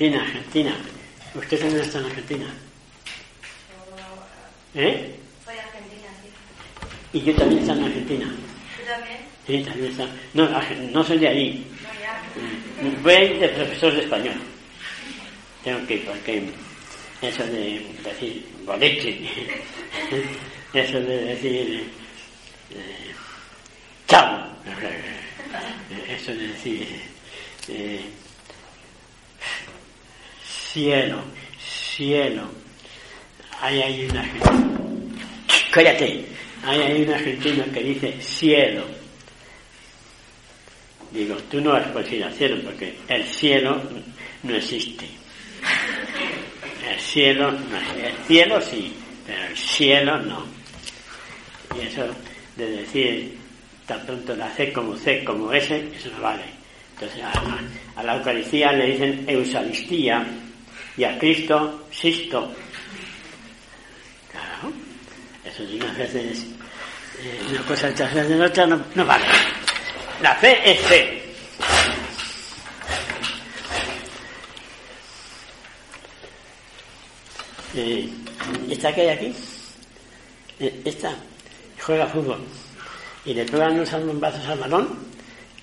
Argentina, Argentina. ¿Usted también está en Argentina? ¿Eh? Soy argentina, sí. Y yo también estoy en Argentina. ¿Tú también? Sí, también está. No, no soy de allí. No, ya. Voy a ir de profesor de español. Tengo que ir porque eso de decir boleche, eso de decir eh, chavo, eso de decir eh, cielo, cielo. Ahí hay una cállate, ahí hay un argentino que dice cielo. Digo, tú no vas al cielo porque el cielo no existe. El cielo, no, el cielo sí, pero el cielo no. Y eso de decir tan pronto la C como C como S, eso no vale. Entonces a, a la Eucaristía le dicen Eusalistía y a Cristo Sisto. Claro, eso de unas veces eh, una cosa detrás de otra no, no vale. La fe es fe. Eh, esta que hay aquí, eh, esta juega fútbol y le pegan unos bombazos al balón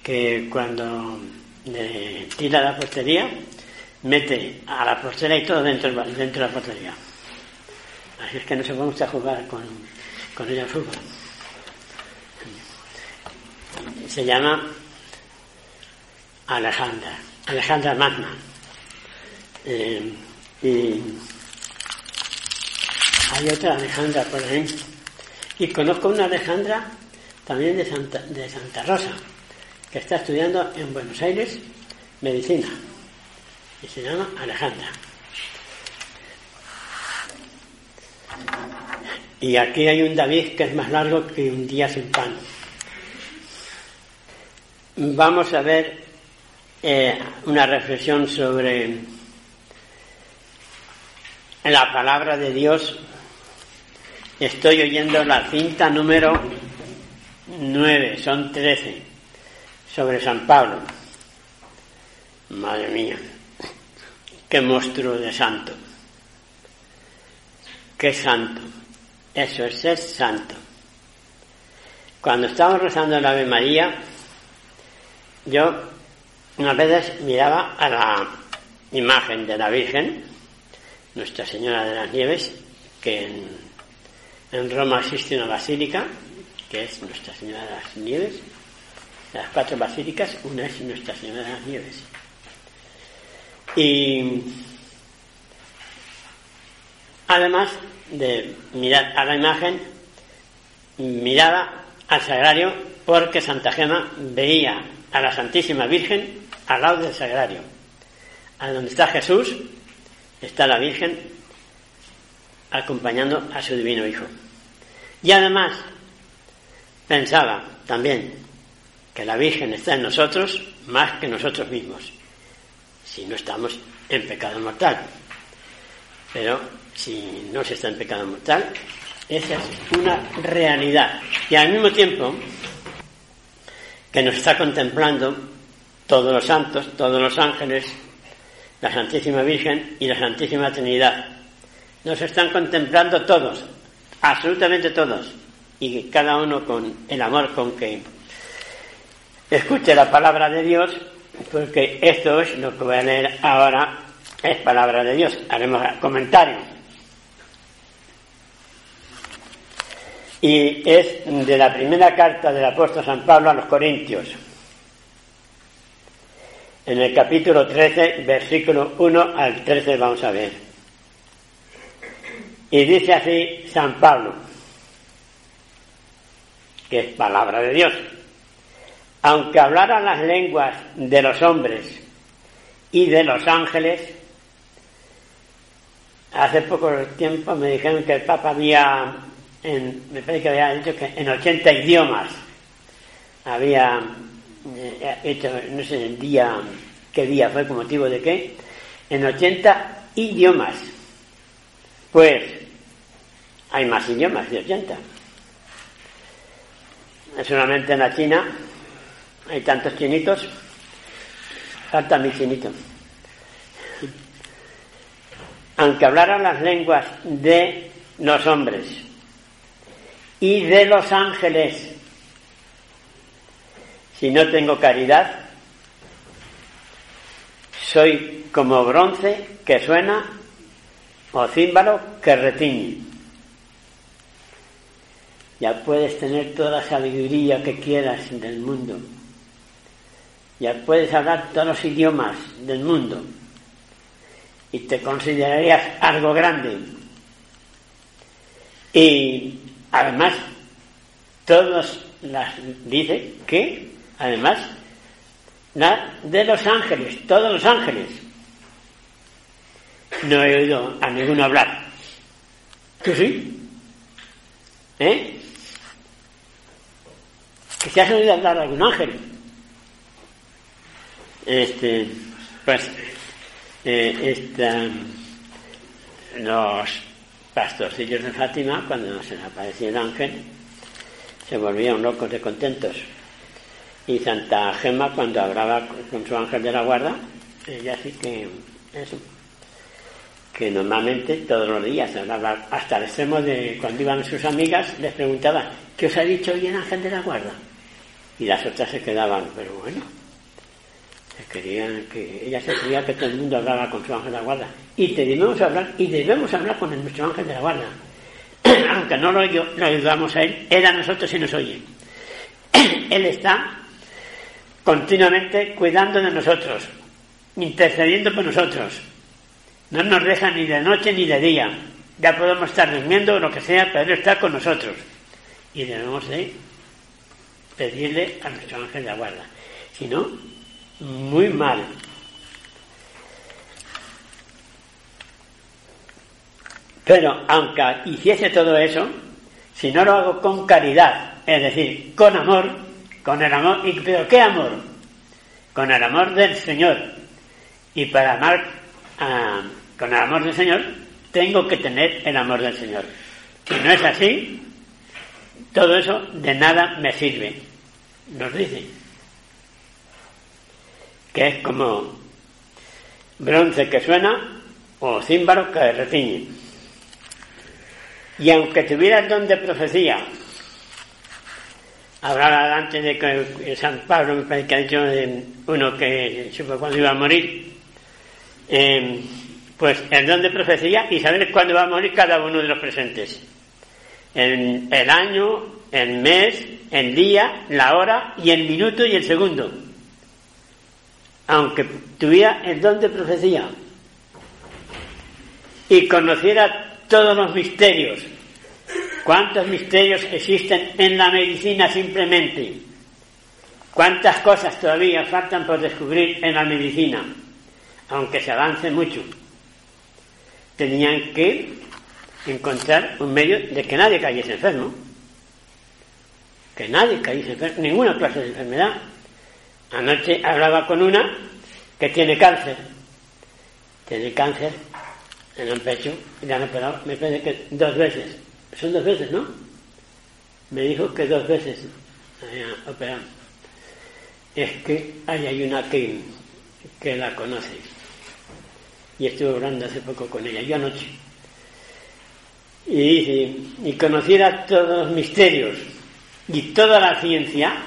que cuando le tira la portería mete a la portera y todo dentro, dentro de la portería. Así es que no se puede usted jugar con, con ella fútbol. Se llama Alejandra, Alejandra Magna. Eh, y hay otra Alejandra por ahí. Y conozco una Alejandra también de Santa, de Santa Rosa, que está estudiando en Buenos Aires medicina. Y se llama Alejandra. Y aquí hay un David que es más largo que un día sin pan. Vamos a ver eh, una reflexión sobre la palabra de Dios. Estoy oyendo la cinta número 9, son 13, sobre San Pablo. Madre mía, qué monstruo de santo. Qué santo. Eso es ser santo. Cuando estábamos rezando la Ave María, yo unas veces miraba a la imagen de la Virgen, Nuestra Señora de las Nieves, que en, en Roma existe una basílica, que es Nuestra Señora de las Nieves. Las cuatro basílicas, una es Nuestra Señora de las Nieves. Y además de mirar a la imagen, miraba al sagrario porque Santa Gema veía a la Santísima Virgen al lado del sagrario. A donde está Jesús, está la Virgen acompañando a su divino Hijo. Y además pensaba también que la Virgen está en nosotros más que nosotros mismos, si no estamos en pecado mortal. Pero si no se está en pecado mortal, esa es una realidad. Y al mismo tiempo que nos está contemplando todos los santos, todos los ángeles, la Santísima Virgen y la Santísima Trinidad. Nos están contemplando todos, absolutamente todos, y cada uno con el amor con que escuche la palabra de Dios, porque esto es lo que voy a leer ahora, es palabra de Dios. Haremos comentario. Y es de la primera carta del apóstol San Pablo a los Corintios. En el capítulo 13, versículo 1 al 13 vamos a ver. Y dice así San Pablo, que es palabra de Dios. Aunque hablaran las lenguas de los hombres y de los ángeles, hace poco tiempo me dijeron que el Papa había, en, me parece que había dicho que en 80 idiomas había eh, hecho, no sé el día, qué día fue, con motivo de qué, en 80 idiomas. Pues hay más idiomas de 80. Solamente en la China hay tantos chinitos, falta mi chinito. aunque hablara las lenguas de los hombres y de los ángeles, si no tengo caridad, soy como bronce que suena o címbalo que retiñe. Ya puedes tener toda la sabiduría que quieras del mundo. Ya puedes hablar todos los idiomas del mundo. Y te considerarías algo grande. Y además, todos las dice que, además, de los ángeles, todos los ángeles. No he oído a ninguno hablar. ¿Tú sí? ¿Eh? ¿Que se has oído hablar a algún ángel? Este, pues, eh, los pastorcillos de Fátima, cuando se les apareció el ángel, se volvían locos de contentos. Y Santa Gema, cuando hablaba con su ángel de la guarda, ella sí que eso, que normalmente todos los días hablaba hasta el extremo de cuando iban sus amigas, les preguntaba, ¿qué os ha dicho hoy el ángel de la guarda? Y las otras se quedaban, pero bueno, querían que ella se creía que todo el mundo hablaba con su ángel de la guarda. Y debemos hablar, y debemos hablar con nuestro ángel de la guarda. Aunque no lo, lo ayudamos a él, él a nosotros y nos oye. él está continuamente cuidando de nosotros, intercediendo por nosotros. No nos deja ni de noche ni de día. Ya podemos estar durmiendo o lo que sea, pero Él está con nosotros. Y debemos de pedirle a nuestro ángel de la guarda. Si no, muy mal. Pero aunque hiciese todo eso, si no lo hago con caridad, es decir, con amor, con el amor, ¿y, pero qué amor? Con el amor del Señor. Y para amar con el amor del Señor, tengo que tener el amor del Señor. Si no es así, todo eso de nada me sirve. Nos dice que es como bronce que suena o címbaro que retiñe. Y aunque tuviera el don de profecía hablaba antes de que San Pablo me parece que ha dicho uno que supo cuando iba a morir em, pues el don de profecía y saber cuándo va a morir cada uno de los presentes el, el año el mes el día la hora y el minuto y el segundo aunque tuviera el don de profecía y conociera todos los misterios ¿Cuántos misterios existen en la medicina simplemente? ¿Cuántas cosas todavía faltan por descubrir en la medicina? Aunque se avance mucho. Tenían que encontrar un medio de que nadie cayese enfermo. Que nadie cayese enfermo, ninguna clase de enfermedad. Anoche hablaba con una que tiene cáncer. Tiene cáncer en el pecho y le han operado, me parece que dos veces son dos veces, ¿no? Me dijo que dos veces operado. Es que hay una que, que la conoce. Y estuve hablando hace poco con ella, yo anoche. Y dice, y conociera todos los misterios y toda la ciencia,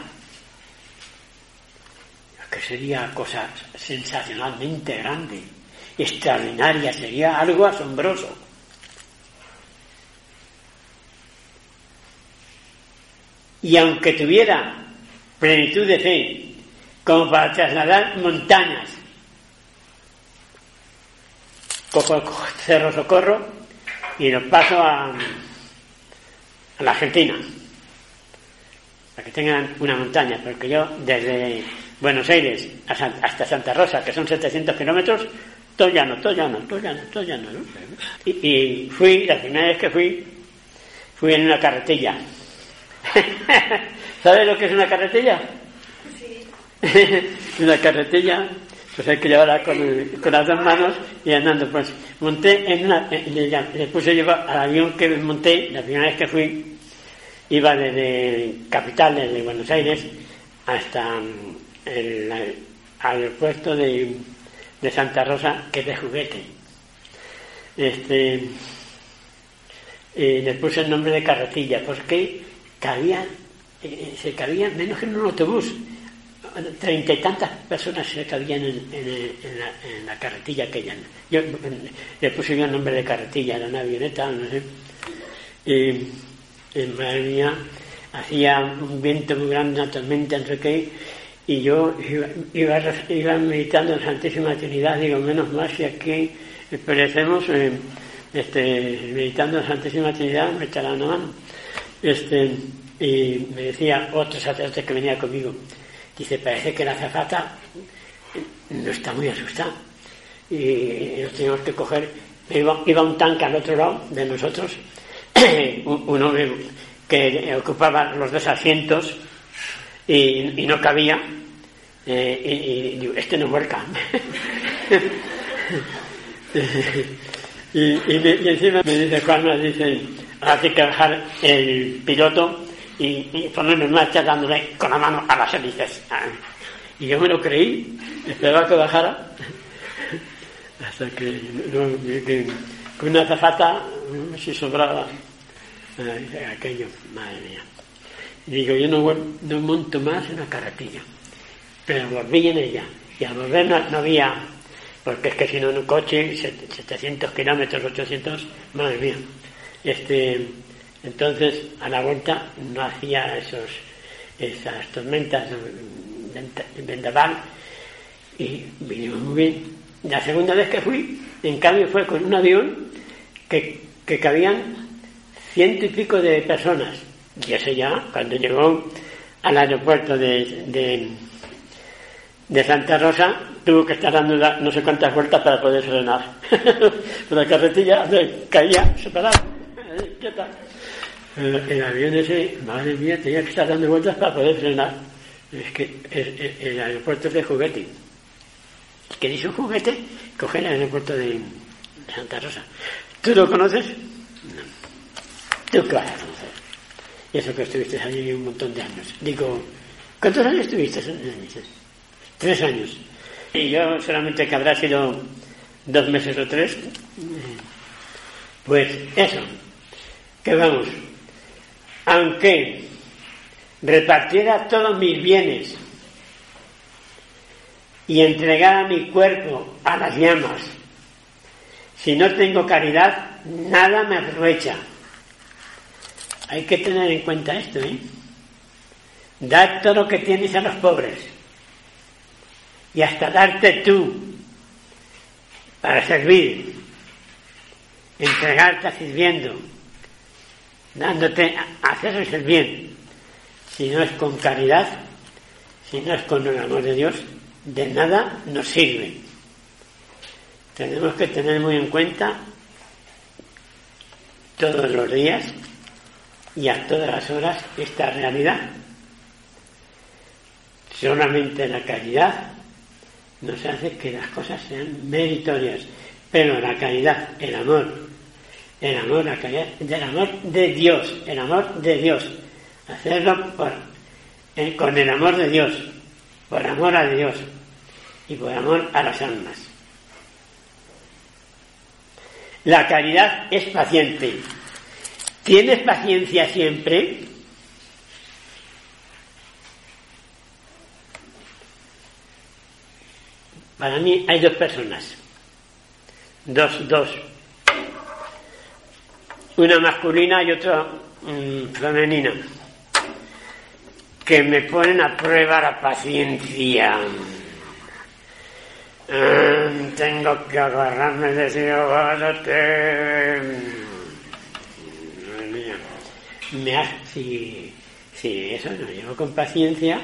que sería cosa sensacionalmente grande, extraordinaria, sería algo asombroso. y aunque tuviera plenitud de fe, como para trasladar montañas, cojo el Cerro Socorro y lo paso a, a la Argentina, para que tengan una montaña, porque yo desde Buenos Aires hasta Santa Rosa, que son 700 kilómetros, todo llano, todo llano, todo llano, todo llano. Y, y fui, la primera vez que fui, fui en una carretilla ¿Sabes lo que es una carretilla? Sí. una carretilla, pues hay que llevarla con, las dos manos y andando. Pues monté en una, le, puse yo al avión que monté, la primera vez que fui, iba desde capital, desde Buenos Aires, hasta el, aeropuerto de, de Santa Rosa, que es de juguete. este, le puse el nombre de carretilla, porque cabía, eh, se cabía menos que en un autobús. Treinta y tantas personas se cabían en, la, carretilla aquella. Yo le puse yo el nombre de carretilla, era una avioneta, no sé. Y, en madre mía, hacía un viento muy grande, una tormenta, entre qué, y yo iba, iba, meditando en Santísima Trinidad, digo, menos mal si aquí perecemos eh, este, meditando en Santísima Trinidad, me echará una mano. Este, y me decía otro sacerdote que venía conmigo, dice, parece que la azafata no está muy asustada. Y nos teníamos que coger, iba, iba un tanque al otro lado de nosotros, uno que ocupaba los dos asientos y, no cabía, eh, y, este no vuelca. y, encima me dice Juan, me dice, hay que dejar el piloto y, ponerme en marcha dándole con la mano a las hélices. Y yo me lo creí, esperaba que bajara, hasta que, con una zafata si sobraba aquello, madre mía. Y digo, yo no, no monto más en la carretilla, pero volví en ella. Y al volver no, había, porque es que si no en un coche, 700 kilómetros, 800, madre mía. Este, entonces, a la vuelta no hacía esos, esas tormentas de vendaval y vinimos muy bien. La segunda vez que fui, en cambio, fue con un avión que, que cabían ciento y pico de personas. Y ese ya, cuando llegó al aeropuerto de, de, Santa Rosa, tuvo que estar dando no sé cuántas vueltas para poder frenar. la carretilla caía separada. ¿Qué tal? El, avión ese, madre mía, tenía que estar dando vueltas para poder frenar. Es que el, aeropuerto es de juguete. ¿Queréis un juguete? Coger el aeropuerto de Santa Rosa. ¿Tú lo conoces? No. ¿Tú qué? Y eso que estuviste allí un montón de años. Digo, ¿cuántos años estuviste? Tres años. Y yo solamente que habrá sido dos meses o tres. Pues eso, que vamos, aunque repartiera todos mis bienes y entregara mi cuerpo a las llamas, si no tengo caridad, nada me aprovecha. Hay que tener en cuenta esto, ¿eh? Dar todo lo que tienes a los pobres. Y hasta darte tú para servir. Entregarte sirviendo dándote a hacerles el bien. Si no es con caridad, si no es con el amor de Dios, de nada nos sirve. Tenemos que tener muy en cuenta todos los días y a todas las horas esta realidad. Solamente la caridad nos hace que las cosas sean meritorias, pero la caridad, el amor, el amor, la del amor de Dios, el amor de Dios. Hacerlo por, eh, con el amor de Dios, por amor a Dios y por amor a las almas. La caridad es paciente. ¿Tienes paciencia siempre? Para mí hay dos personas. Dos, dos una masculina y otra mm, femenina, que me ponen a prueba la paciencia. Mm, tengo que agarrarme de ese me hace, si, si eso lo llevo con paciencia,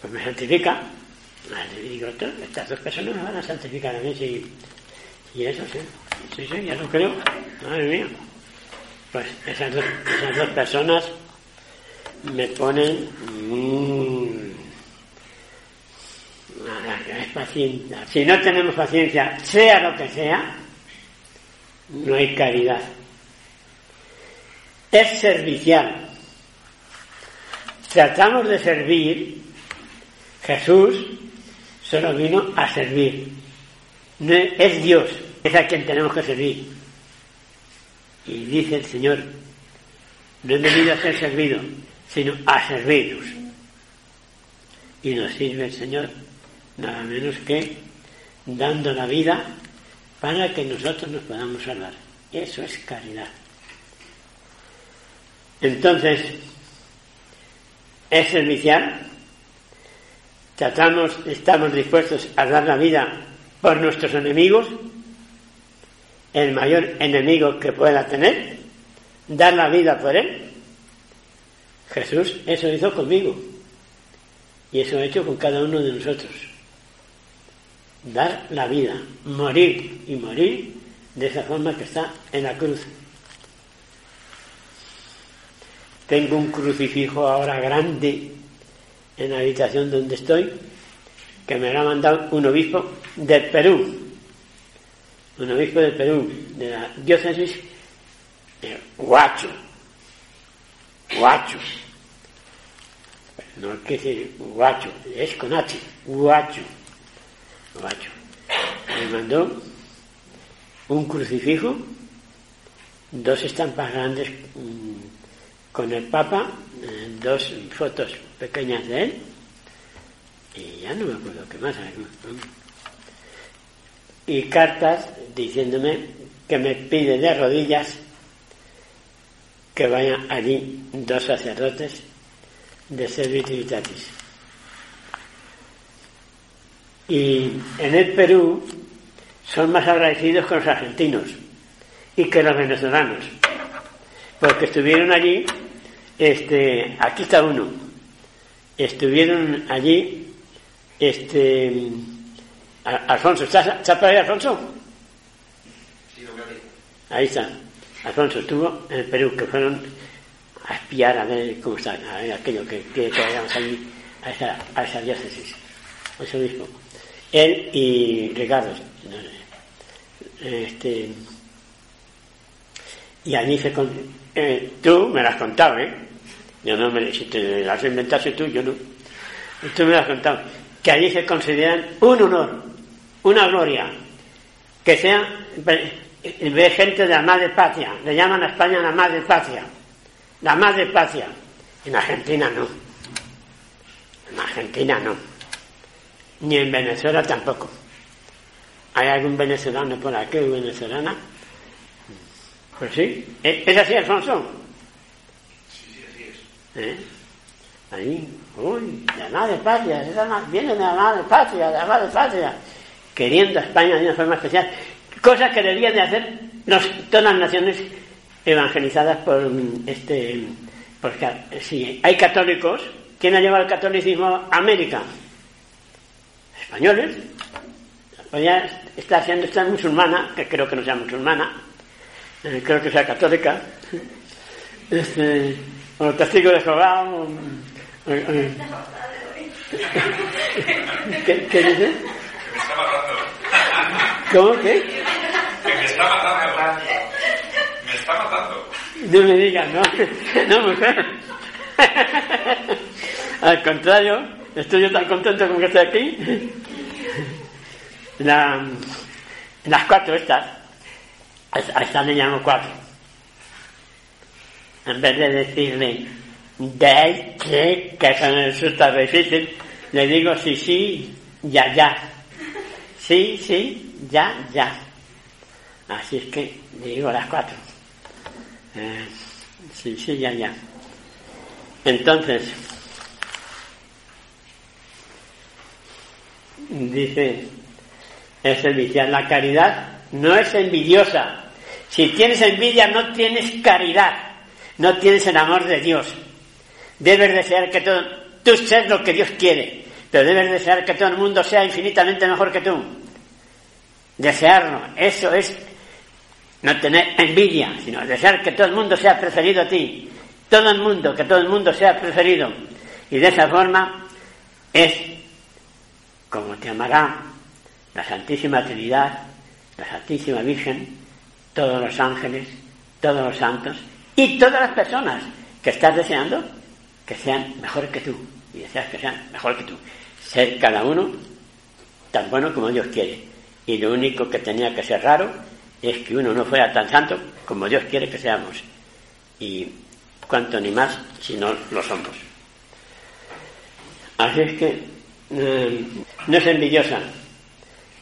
pues me santifica. Y digo, estas dos personas me van a santificar a mí si, y eso sí. Sí, sí, ya lo creo. Madre mía. Pues esas dos, esas dos personas me ponen mmm, paciencia. Si no tenemos paciencia, sea lo que sea, no hay caridad. Es servicial. Tratamos de servir. Jesús solo vino a servir. No es Dios es a quien tenemos que servir. Y dice el Señor, no he venido a ser servido, sino a serviros. Y nos sirve el Señor nada menos que dando la vida para que nosotros nos podamos salvar. Eso es caridad. Entonces, es servicial. Tratamos, estamos dispuestos a dar la vida por nuestros enemigos, el mayor enemigo que pueda tener, dar la vida por él. Jesús eso hizo conmigo y eso ha hecho con cada uno de nosotros. Dar la vida, morir y morir de esa forma que está en la cruz. Tengo un crucifijo ahora grande en la habitación donde estoy, que me lo ha mandado un obispo del Perú, un obispo del Perú, de la diócesis de Huacho, Huacho, no es que decir Huacho, es con H, Huacho, Huacho, me mandó un crucifijo, dos estampas grandes con el Papa, eh, dos fotos pequeñas de él, y ya no me acuerdo qué más. Y cartas diciéndome que me pide de rodillas que vayan allí dos sacerdotes de Servitivitatis. Y en el Perú son más agradecidos con los argentinos y que los venezolanos, porque estuvieron allí, este, aquí está uno, estuvieron allí, este, Alfonso, ¿estás, por ahí, Alfonso? Ahí está. Alfonso estuvo en el Perú, que fueron a espiar a ver cómo está, a ver aquello que quiere que vayamos allí, a esa, a esa diócesis, eso mismo. Él y Ricardo, este, y allí se eh, tú me lo has contado, ¿eh? Yo no me, si te las inventaste tú, yo no. Tú me lo has contado. Que allí se consideran un honor, una gloria, que sea ve gente de la madre patria, le llaman a España la madre patria, la madre patria. En Argentina no. En Argentina no. Ni en Venezuela tampoco. ¿Hay algún venezolano por aquí venezolana? Pues sí. ¿Es así, Alfonso? Sí, sí, así es. ¿Eh? Ahí, uy, la madre patria, viene de la madre patria, de la madre patria, queriendo a España de una forma especial, cosas que debían de hacer todas las naciones evangelizadas por este, porque si hay católicos, ¿quién ha llevado el catolicismo a América? Españoles. Pues está haciendo esta musulmana, que creo que no sea musulmana, eh, creo que sea católica, este, o testigo de Jehová, ¿Qué, ¿Qué dice? Me está matando. ¿Cómo? ¿Qué? Que me está matando. Me está matando. No me digas, no. No, mujer. Al contrario, estoy yo tan contento con que esté aquí. La, las cuatro estas, a estas le llamo cuatro. En vez de decirle de que, que eso me resulta difícil, le digo sí, sí, ya, ya. Sí, sí, ya, ya. Así es que digo las cuatro. Eh, sí, sí, ya, ya. Entonces, dice es servicial. La caridad no es envidiosa. Si tienes envidia no tienes caridad, no tienes el amor de Dios. Debes desear que todo, tú seas lo que Dios quiere, pero debes desear que todo el mundo sea infinitamente mejor que tú. Desearlo, eso es no tener envidia, sino desear que todo el mundo sea preferido a ti. Todo el mundo, que todo el mundo sea preferido. Y de esa forma es como te amará la Santísima Trinidad, la Santísima Virgen, todos los ángeles, todos los santos y todas las personas que estás deseando que sean mejores que tú y deseas que sean mejor que tú. Ser cada uno tan bueno como Dios quiere. Y lo único que tenía que ser raro es que uno no fuera tan santo como Dios quiere que seamos. Y cuanto ni más si no lo somos. Así es que eh, no es envidiosa,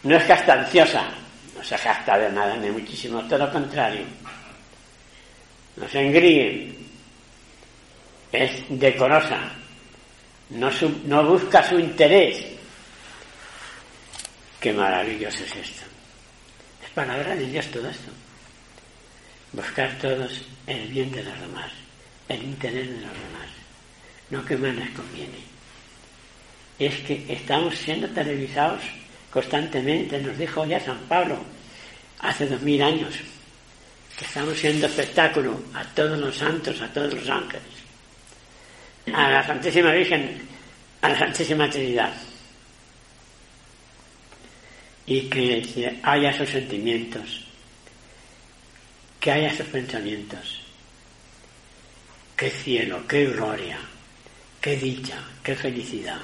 no es castanciosa, no se jacta de nada, ni muchísimo, todo lo contrario. No se engríe, es decorosa, no, busca su interés. Qué maravilloso es esto. Es palabra de Dios todo esto. Buscar todos el bien de los demás, el interés de los demás, no que más les conviene. Es que estamos siendo televisados constantemente, nos dijo ya San Pablo hace dos mil años, estamos siendo espectáculo a todos los santos, a todos los ángeles, a la Santísima Virgen, a la Santísima Trinidad. Y que haya esos sentimientos, que haya esos pensamientos. Qué cielo, qué gloria, qué dicha, qué felicidad,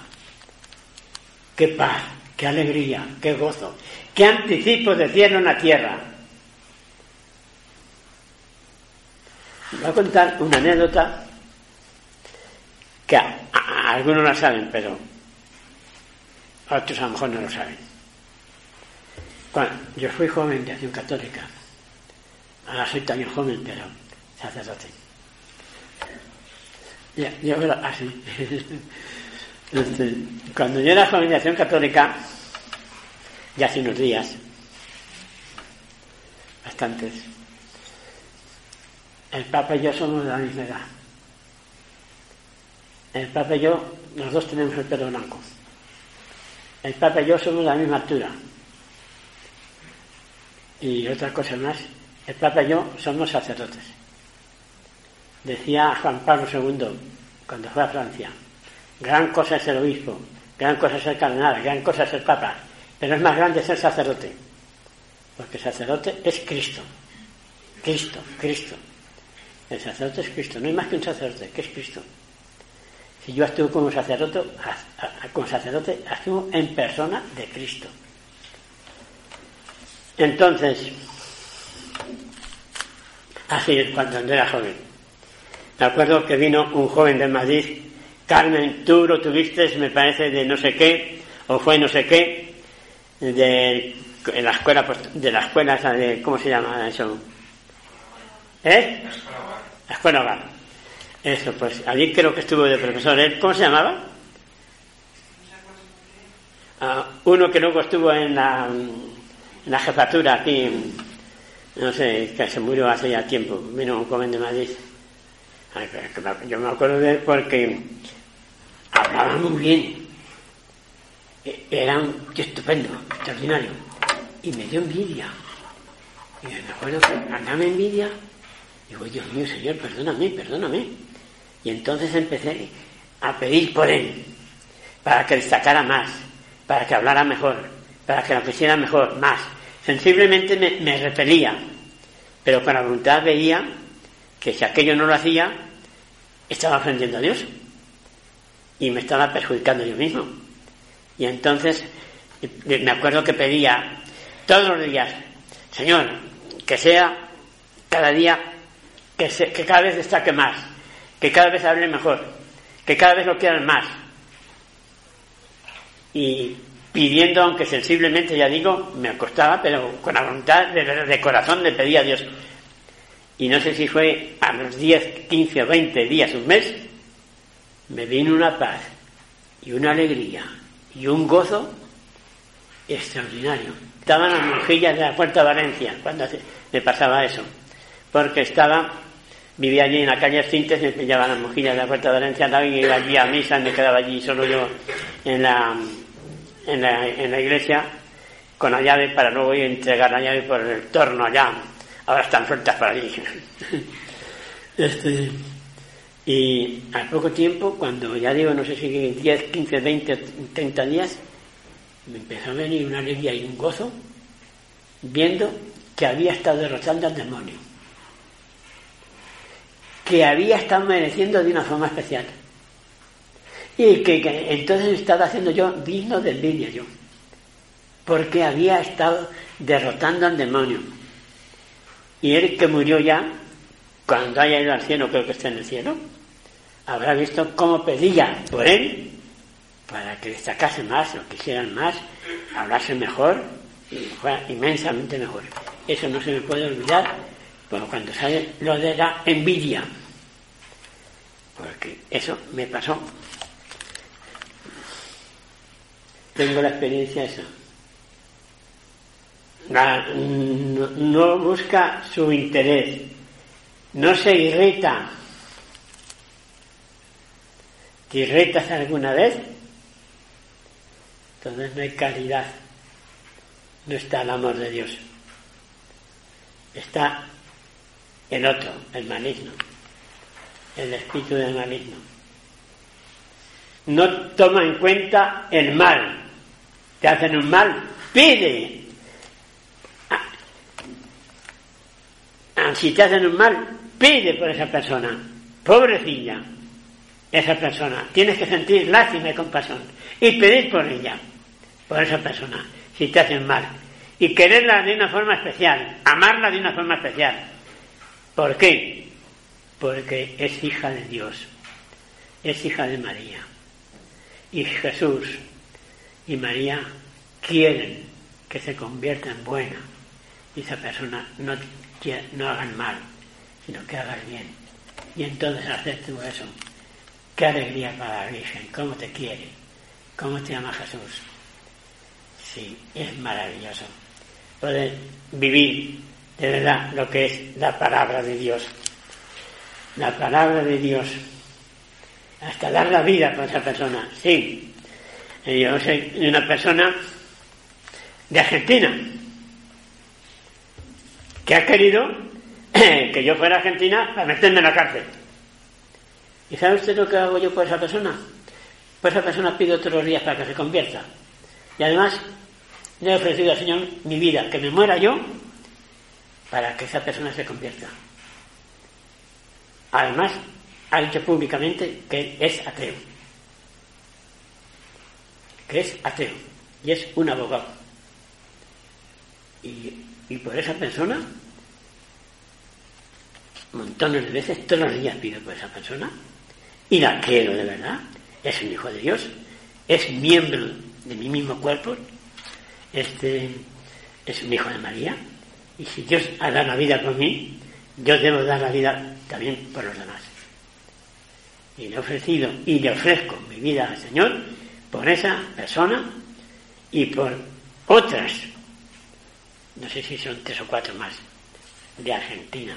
qué paz, qué alegría, qué gozo, qué anticipo de cielo en la tierra. Voy a contar una anécdota que algunos la saben, pero otros a lo mejor no lo saben. Cuando yo fui joven de acción católica, ahora soy también joven, pero sacerdote. Ya, yo así. Este, cuando yo era joven de acción católica, ya hace unos días, bastantes, el Papa y yo somos de la misma edad. El Papa y yo, los dos tenemos el pelo blanco. El Papa y yo somos de la misma altura. Y otra cosa más, el Papa y yo somos sacerdotes. Decía Juan Pablo II cuando fue a Francia, Gran cosa es el obispo, gran cosa es el cardenal, gran cosa es el papa, pero es más grande ser sacerdote, porque sacerdote es Cristo, Cristo, Cristo. El sacerdote es Cristo, no hay más que un sacerdote, que es Cristo. Si yo actúo como sacerdote, como sacerdote, actúo en persona de Cristo. Entonces, así es cuando era joven. Me acuerdo que vino un joven de Madrid Carmen, tú lo tuviste, me parece, de no sé qué, o fue no sé qué, de la escuela, de la escuela, ¿cómo se llama eso? ¿Eh? Escuela hogar. Eso, pues allí creo que estuvo de profesor. ¿eh? ¿Cómo se llamaba? Ah, uno que luego estuvo en la, en la jefatura aquí, no sé, que se murió hace ya tiempo, vino un joven de Madrid. Yo me acuerdo de él porque hablaba muy bien. E, era un estupendo, extraordinario. Y me dio envidia. Y me acuerdo que andaba envidia. Digo, Dios mío, Señor, perdóname, perdóname. Y entonces empecé a pedir por él, para que destacara más, para que hablara mejor, para que lo quisiera mejor, más. Sensiblemente me, me repelía, pero con la voluntad veía que si aquello no lo hacía, estaba ofendiendo a Dios y me estaba perjudicando yo mismo. Y entonces me acuerdo que pedía todos los días, Señor, que sea cada día, que, cada vez destaque más, que cada vez hable mejor, que cada vez lo quieran más. Y pidiendo, aunque sensiblemente, ya digo, me costaba, pero con la voluntad de, de corazón le pedía a Dios. Y no sé si fue a los 10, 15 o 20 días, un mes, me vino una paz y una alegría y un gozo extraordinario. Estaban las monjillas de la Puerta de Valencia cuando me pasaba eso, porque estaba, vivía allí en la calle Cintes, me pillaban las monjillas de la Puerta de Valencia, y iba allí a misa, me quedaba allí solo yo en la, en la, en la iglesia con la llave para luego ir a entregar la llave por el torno allá. Ahora están sueltas para allí. Este, y al poco tiempo, cuando ya digo, no sé si 10, 15, 20, 30 días, me empezó a venir una alegría y un gozo viendo que había estado derrotando al demonio, que había estado mereciendo de una forma especial y que, entonces estaba haciendo yo digno de envidia yo. porque había estado derrotando al demonio. Y él que murió ya, cuando haya ido al cielo, creo que está en el cielo, habrá visto cómo pedía por él para que destacase más, lo quisieran más, hablase mejor y fuera inmensamente mejor. Eso no se me puede olvidar cuando sale lo de la envidia, porque eso me pasó. Tengo la experiencia esa. no, no busca su interés, no se irrita. ¿Te irritas alguna vez? Entonces no hay caridad, no está el amor de Dios, está el otro, el maligno, el espíritu del maligno. No toma en cuenta el mal, te hacen un mal, pide. Ah, ah, si te hacen un mal, pide por esa persona, pobrecilla, esa persona. Tienes que sentir lástima y compasión y pedir por ella por esa persona, si te hacen mal. Y quererla de una forma especial, amarla de una forma especial. ¿Por qué? Porque es hija de Dios, es hija de María. Y Jesús y María quieren que se convierta en buena y esa persona no, no hagan mal, sino que hagan bien. Y entonces hacer tú eso. Qué alegría para la Virgen, cómo te quiere, cómo te ama Jesús. Sí, es maravilloso poder vivir de verdad lo que es la palabra de Dios. La palabra de Dios. Hasta dar la vida por esa persona. Sí. Yo soy una persona de Argentina que ha querido que yo fuera a Argentina para meterme en la cárcel. ¿Y sabe usted lo que hago yo por esa persona? Pues esa persona pido todos los días para que se convierta. Y además le he ofrecido al Señor mi vida, que me muera yo, para que esa persona se convierta. Además, ha dicho públicamente que es ateo. Que es ateo. Y es un abogado. Y, por esa persona, montones de veces, todos los días pido por esa persona, y la quiero de verdad, es un hijo de Dios, es miembro de mi mismo cuerpo, este es un hijo de María, y si Dios ha dado la vida por mí, yo debo dar la vida también por los demás. Y le he ofrecido y le ofrezco mi vida al Señor por esa persona y por otras, no sé si son tres o cuatro más, de Argentina.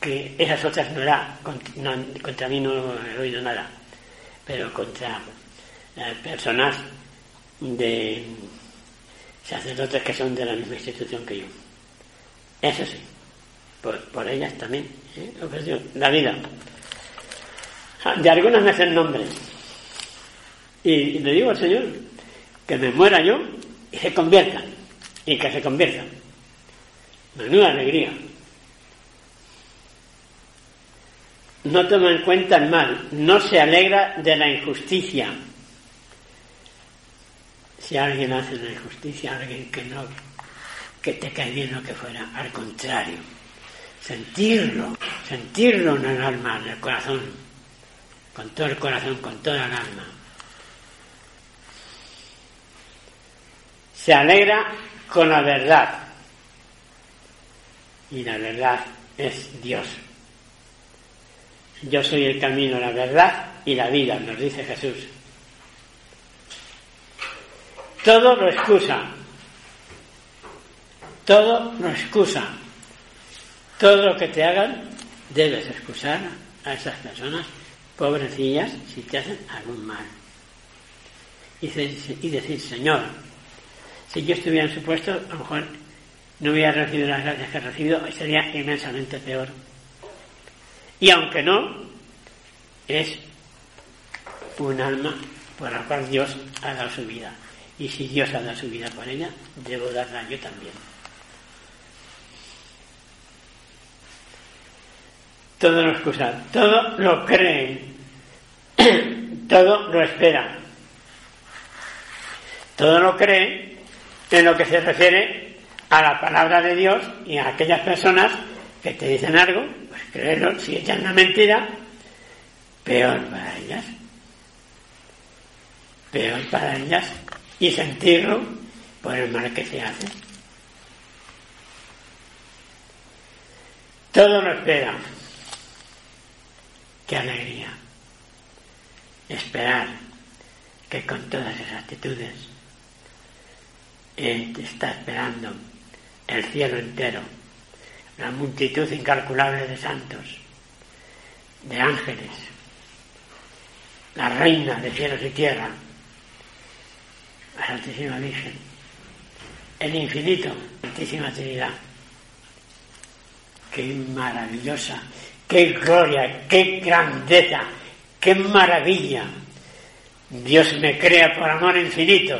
Que esas otras no era, contra mí no he oído nada, pero contra personas de sacerdotes que son de la misma institución que yo. Eso sí, por, ellas también, ¿eh? la vida. Ah, de algunas me hacen nombres. Y, le digo al Señor que me muera yo y se conviertan. Y que se conviertan. Menuda alegría. No toma en cuenta el mal, no se alegra de la injusticia si alguien hace una injusticia, alguien que no, que te cae bien lo que fuera, al contrario, sentirlo, sentirlo en el alma, en el corazón, con todo el corazón, con toda el alma. Se alegra con la verdad. Y la verdad es Dios. Yo soy el camino, la verdad y la vida, nos dice Jesús. Todo lo excusa. Todo lo excusa. Todo lo que te hagan, debes excusar a esas personas, pobrecillas, si te hacen algún mal. Y, decir, Señor, si yo estuviera en su puesto, a lo mejor no hubiera recibido las gracias que he recibido, sería inmensamente peor. Y aunque no, es un alma por la cual Dios ha dado su vida. Y si Dios ha dado su vida por ella, debo darla yo también. Todo lo excusa, todo lo creen, todo lo espera, Todo lo cree en lo que se refiere a la palabra de Dios y a aquellas personas que te dicen algo, pues creerlo, si echan una mentira, peor para ellas. Peor para ellas. Y sentirlo por el mal que se hace. Todo lo espera. Qué alegría. Esperar que con todas esas actitudes está esperando el cielo entero, la multitud incalculable de santos, de ángeles, la reina de cielos y tierra, la Santísima Virgen, el infinito, Santísima Trinidad. Qué maravillosa, qué gloria, qué grandeza, qué maravilla. Dios me crea por amor infinito.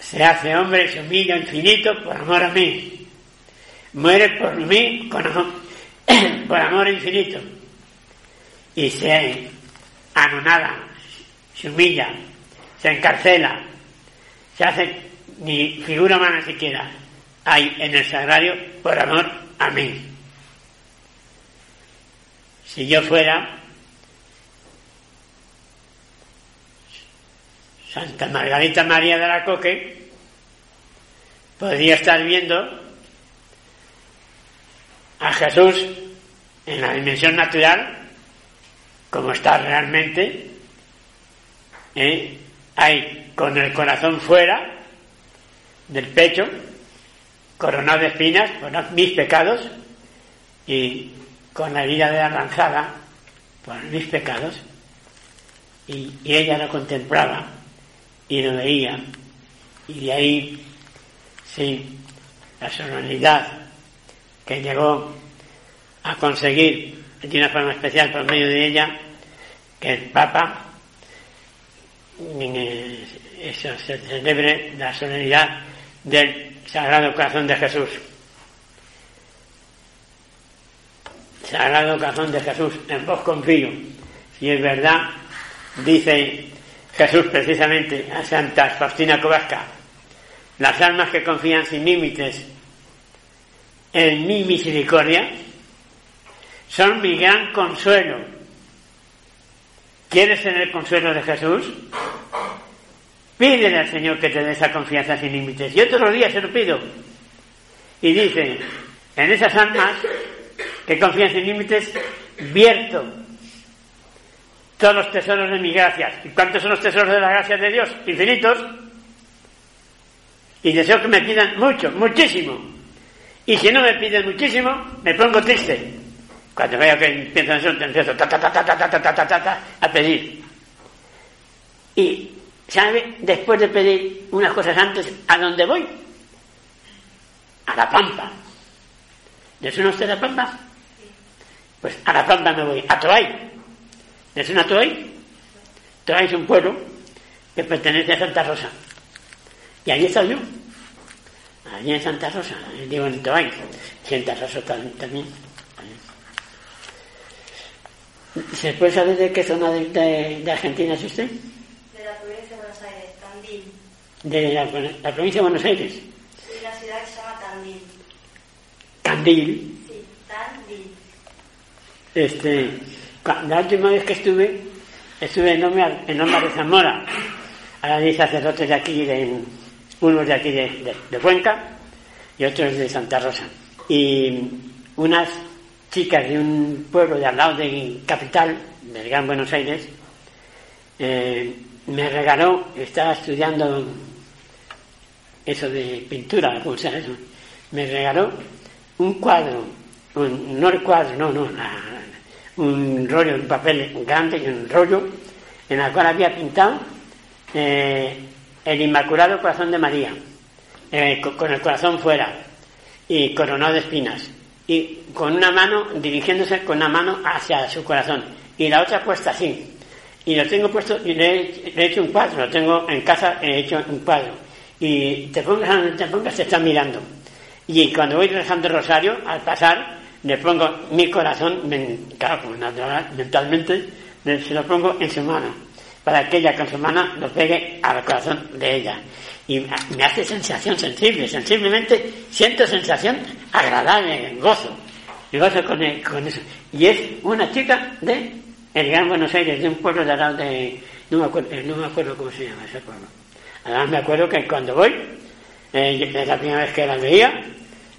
Se hace hombre y se humilla infinito por amor a mí. Muere por mí con amor, por amor infinito. Y se anonada, se humilla, se encarcela, se hace ni figura humana siquiera. Hay en el sagrario por amor a mí. Si yo fuera Santa Margarita María de la Coque, podría estar viendo a Jesús en la dimensión natural, como está realmente, ¿eh? Hay con el corazón fuera del pecho, coronado de espinas por mis pecados, y con la herida de la lanzada por mis pecados, y, y ella lo contemplaba y lo veía. Y de ahí, sí, la solemnidad que llegó a conseguir de una forma especial por medio de ella que el Papa eso, se celebre la solemnidad del Sagrado Corazón de Jesús. Sagrado Corazón de Jesús, en vos confío. Si es verdad, dice Jesús precisamente a Santa Faustina Kowalska, las almas que confían sin límites en mi misericordia son mi gran consuelo. ¿Quieres tener el consuelo de Jesús? Pídele al Señor que te dé esa confianza sin límites. Yo todos los días se lo pido. Y dice, en esas almas que confían sin límites, vierto todos los tesoros de mi gracias. ¿Y cuántos son los tesoros de la gracia de Dios? Infinitos. Y deseo que me pidan mucho, muchísimo. Y si no me piden muchísimo, me pongo triste. Cuando veo que empiezo eso, empiezo ta, ta, ta, ta, ta, ta, ta, ta, ta, a pedir. Y, ¿sabe? Después de pedir unas cosas antes, ¿a dónde voy? A la Pampa. ¿Le suena usted la Pampa? Pues a la Pampa me voy, a Troay ¿Es una Toy? Toy es un pueblo que pertenece a Santa Rosa. Y allí estoy yo. Allí en Santa Rosa, digo en Toay. Santa Rosa también. ¿Se puede saber de qué zona de, Argentina es usted? De la provincia de Buenos Aires, Tandil. De la, provincia de Buenos Aires. Sí, la ciudad se llama Tandil. ¿Tandil? Sí, Tandil. Este, la última vez que estuve, estuve en Omar, en de Zamora. Ahora hay sacerdotes de aquí, de, unos de aquí de, de, Cuenca y otros de Santa Rosa. Y unas chicas de un pueblo de al lado de capital, del Gran Buenos Aires, eh, me regaló, estaba estudiando eso de pintura, ¿cómo se eso? Me regaló un cuadro, no el cuadro, no, no, la, un rollo, un papel grande un rollo en el cual había pintado eh, el Inmaculado Corazón de María, eh, con, el corazón fuera y coronado de espinas, y con una mano, dirigiéndose con una mano hacia su corazón, y la otra puesta así. Y lo tengo puesto, y le, he hecho un cuadro, lo tengo en casa, he hecho un cuadro. Y te pongas te pongas, te están mirando. Y cuando voy rezando el rosario, al pasar, le pongo mi corazón, claro, pues mentalmente, se lo pongo en su mano. para que ella con su mano lo pegue al corazón de ella. Y me hace sensación sensible, sensiblemente siento sensación agradable, gozo. Y gozo con, eso. Y es una chica de el Gran Buenos Aires, de un pueblo de de... No me, acuerdo, no me acuerdo cómo se llama ese pueblo. Además me acuerdo que cuando voy, eh, es la primera vez que la veía,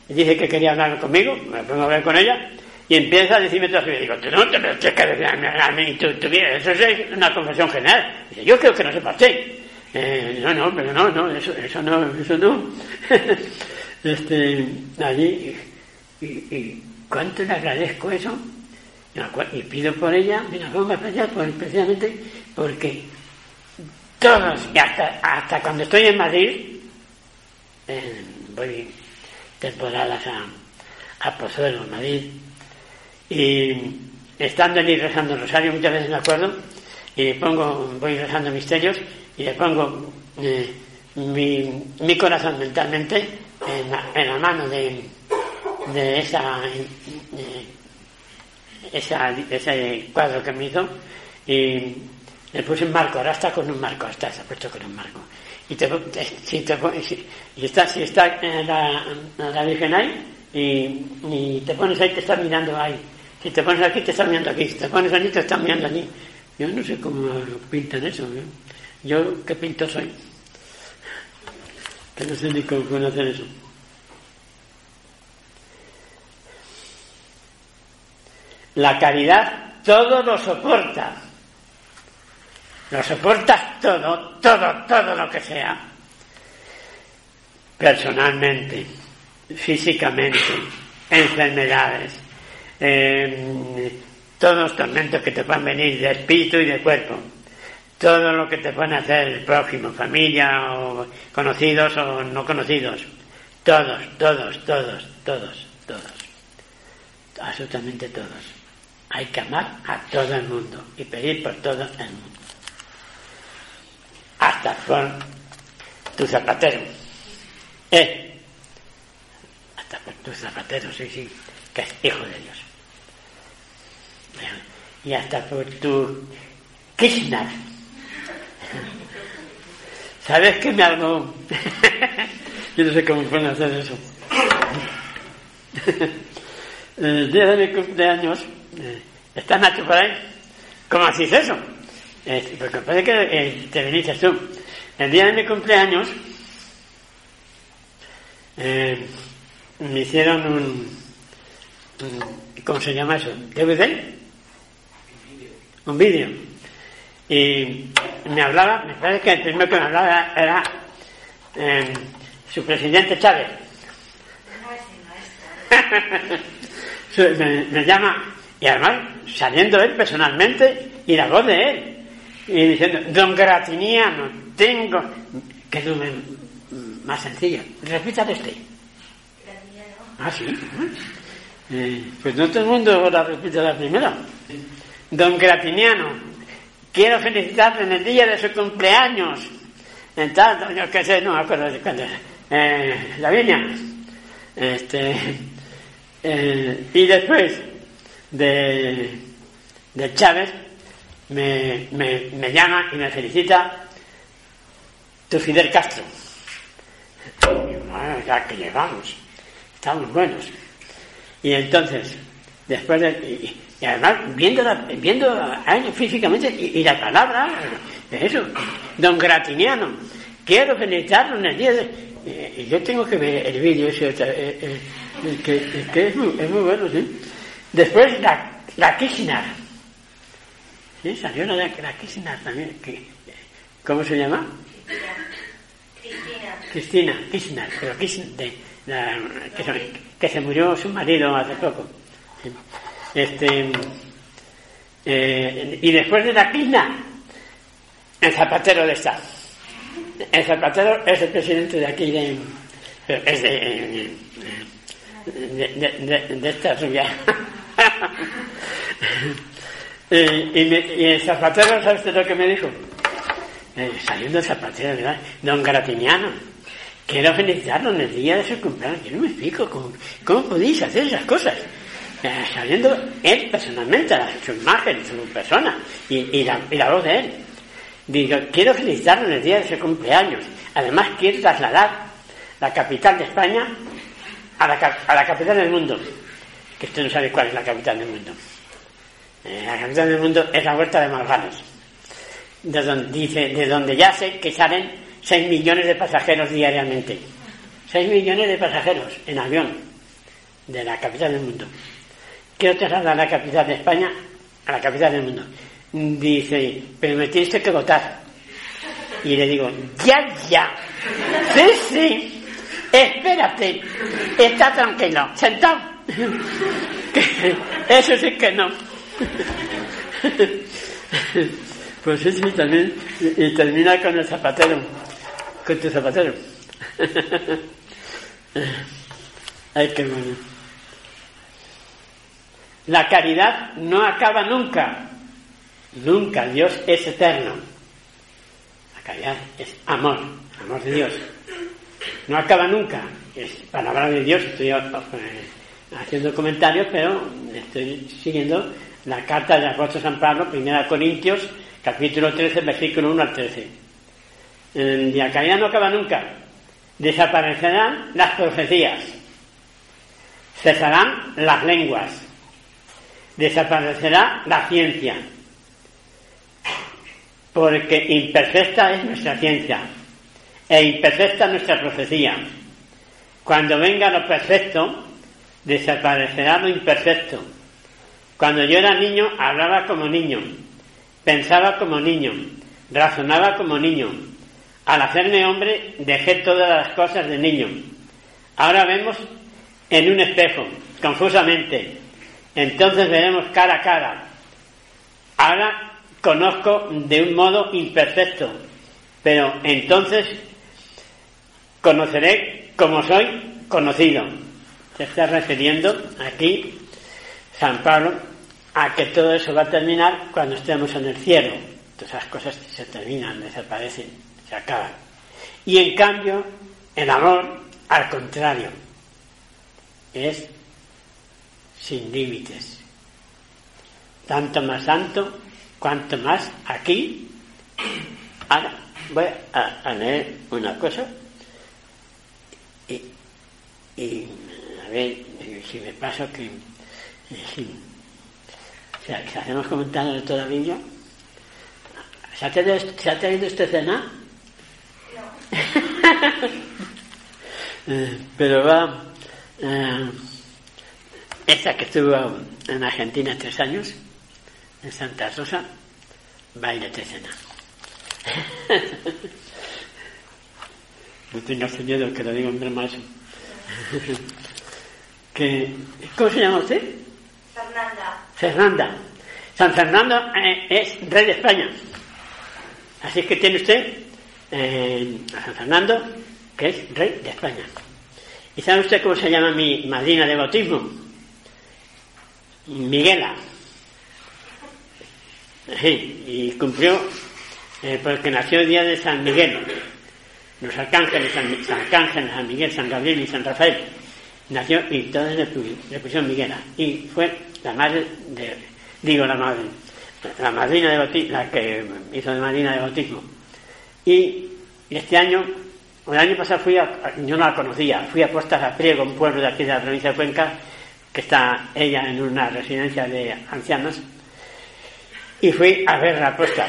dice que quería hablar conmigo, me pongo a hablar con ella, y empieza a decirme todo digo, tú no te tienes que decir a mí, tú, tú, eso es una confesión general. Dice, yo creo que no sepa usted. Eh, no, no, pero no, no, eso, eso no, eso no. este, allí, y, cuánto le agradezco eso, y pido por ella una forma especial, especialmente porque todos, y hasta, hasta cuando estoy en Madrid, voy temporadas a, a Pozuelo, Madrid, y estando allí rezando rosario, muchas veces me acuerdo, y pongo, voy rezando misterios, y le pongo eh, mi, mi, corazón mentalmente en la, en la mano de, de esa, eh, esa, ese cuadro que me hizo, y le puse un marco, ahora está con un marco, hasta se ha puesto con un marco. Y te, si, te, si, y está, si está la, la Virgen ahí, y, te pones ahí, te estás mirando ahí. Si te pones aquí, te estás mirando aquí. Si te pones allí, te estás mirando allí. Yo no sé cómo pintan eso. ¿eh? Yo, ¿qué pinto soy? Que no sé ni cómo pueden eso. La caridad todo lo soporta. Lo soportas todo, todo, todo lo que sea. Personalmente, físicamente, enfermedades, eh, todos los tormentos que te puedan venir de espíritu y de cuerpo, todo lo que te pueden hacer el prójimo, familia o conocidos o no conocidos, todos, todos, todos, todos, todos, absolutamente todos. Hay que amar a todo el mundo y pedir por todo el mundo hasta por tu zapatero. ¿Eh? Hasta por tu zapatero, sí, sí, que es hijo de Dios. Y hasta por tu Krishna. ¿Sabes qué me hago? Yo no sé cómo pueden hacer eso. Día de mi cumpleaños, eh, ¿está Nacho por ahí? ¿Cómo haces eso? Eh, porque parece que eh, te viniste tú. El día de mi cumpleaños eh, me hicieron un, un, ¿Cómo se llama eso? ¿DVD? Un vídeo. Y me hablaba, me parece que el primero que me hablaba era eh, su presidente Chávez. me, me llama, y además saliendo él personalmente y la voz de él y diciendo, don Gratiniano, tengo... que es más sencillo. Repítale usted. Ah, sí. Eh, pues no todo el mundo la repite la primera. Don Gratiniano, quiero felicitarle en el día de su cumpleaños. En tanto, yo qué sé, no me acuerdo de cuándo. Eh, la viña. Este, eh, y después de, de Chávez, me, me, me llama y me felicita tu Fidel Castro. Bueno, ya que llevamos, estamos buenos. Y entonces, después de, y, además viendo, la, viendo a él físicamente y, la palabra, eso, don Gratiniano, quiero felicitarlo en el día de... Y yo tengo que ver el vídeo ese, eh, eh, que, que es, muy, es, muy, bueno, ¿sí? Después la, la Kirchner Sí, salió la, la Kirchner también. Que, ¿Cómo se llama? Cristina. Cristina, Kirchner, pero Kirchner, de, la, que, se, que, se, murió su marido hace poco. Este, eh, y después de la Kirchner, el zapatero de esta. El zapatero es el presidente de aquí, de, es de, de, de, de esta rubia. Eh, y, me, y, el zapatero, ¿sabes lo que me dijo? Eh, saliendo el zapatero, ¿verdad? Don Gratiniano, quiero felicitarlo en el día de su cumpleaños. Yo no me explico cómo, podéis hacer esas cosas. Eh, saliendo él personalmente, su imagen, su persona y, y, la, y voz de él. Digo, quiero felicitarlo en el día de su cumpleaños. Además, quiero trasladar la capital de España a la, a la capital del mundo. Que usted no sabe cuál es la capital del mundo. La capital del mundo es la Huerta de Malvanos. De donde, dice, de donde ya sé que salen 6 millones de pasajeros diariamente. 6 millones de pasajeros en avión de la capital del mundo. Quiero trasladar la capital de España a la capital del mundo. Dice, pero me tienes que votar. Y le digo, ya, ya. Sí, sí. Espérate. Está tranquilo. Sentado. Eso sí que no. Pues sí, también. Y y termina con el zapatero. Con tu zapatero. Ay, qué bueno. La caridad no acaba nunca. Nunca. Dios es eterno. La caridad es amor. Amor de Dios. No acaba nunca. Es palabra de Dios. Estoy eh, haciendo comentarios, pero estoy siguiendo la carta del apóstol San Pablo, primera Corintios, capítulo 13, versículo 1 al 13. Eh, La caridad no acaba nunca. Desaparecerán las profecías. Cesarán las lenguas. Desaparecerá la ciencia. Porque imperfecta es nuestra ciencia e imperfecta nuestra profecía. Cuando venga lo perfecto, desaparecerá lo imperfecto. Cuando yo era niño, hablaba como niño, pensaba como niño, razonaba como niño. Al hacerme hombre, dejé todas las cosas de niño. Ahora vemos en un espejo, confusamente. Entonces veremos cara a cara. Ahora conozco de un modo imperfecto, pero entonces conoceré como soy conocido. Se está refiriendo aquí San Pablo a que todo eso va a terminar cuando estemos en el cielo. Todas esas cosas se terminan, desaparecen, se acaban. Y en cambio, el amor, al contrario, es sin límites. Tanto más santo, cuanto más aquí. Ahora voy a, a leer una cosa y, a ver si me paso que si, si hacemos comentarios de toda la Biblia. ¿Se ha traído, ¿se ha traído usted cena? Eh, Pero va. eh, esta que estuvo en Argentina tres años, en Santa Rosa, va a ir a cena. No tengas miedo que lo diga en broma eso. que, ¿Cómo se llama usted? Fernanda. Fernanda. San Fernando eh, es rey de España. Así que tiene usted eh, a San Fernando, que es rey de España. ¿Y sabe usted cómo se llama mi madrina de bautismo? Miguela. Sí, y cumplió eh, porque nació el día de San Miguel. Los arcángeles, San, San Miguel, San Gabriel y San Rafael. Nació y todos le pusieron Miguela. Y fue la madre digo la madre, la madrina de bautismo, la que hizo de madrina de bautismo. Y este año, el año pasado fui a, yo no la conocía, fui a Postas a Priego, un pueblo de aquí de la provincia de Cuenca, que está ella en una residencia de ancianos, y fui a ver la puesta.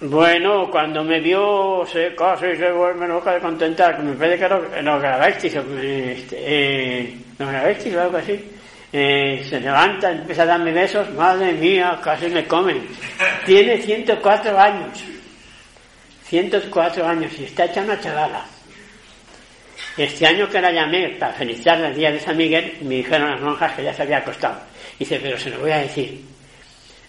Bueno, cuando me vio, se casi se vuelve loca de contentar, me parece que lo grabasteis, que, este, eh, grabasteis o algo así. Se levanta, empieza a darme besos, madre mía, casi me comen. Tiene 104 años. 104 años y está hecha una chavala. Este año que la llamé para felicitarla el día de San Miguel, me dijeron las monjas que ya se había acostado. Dice, pero se lo voy a decir.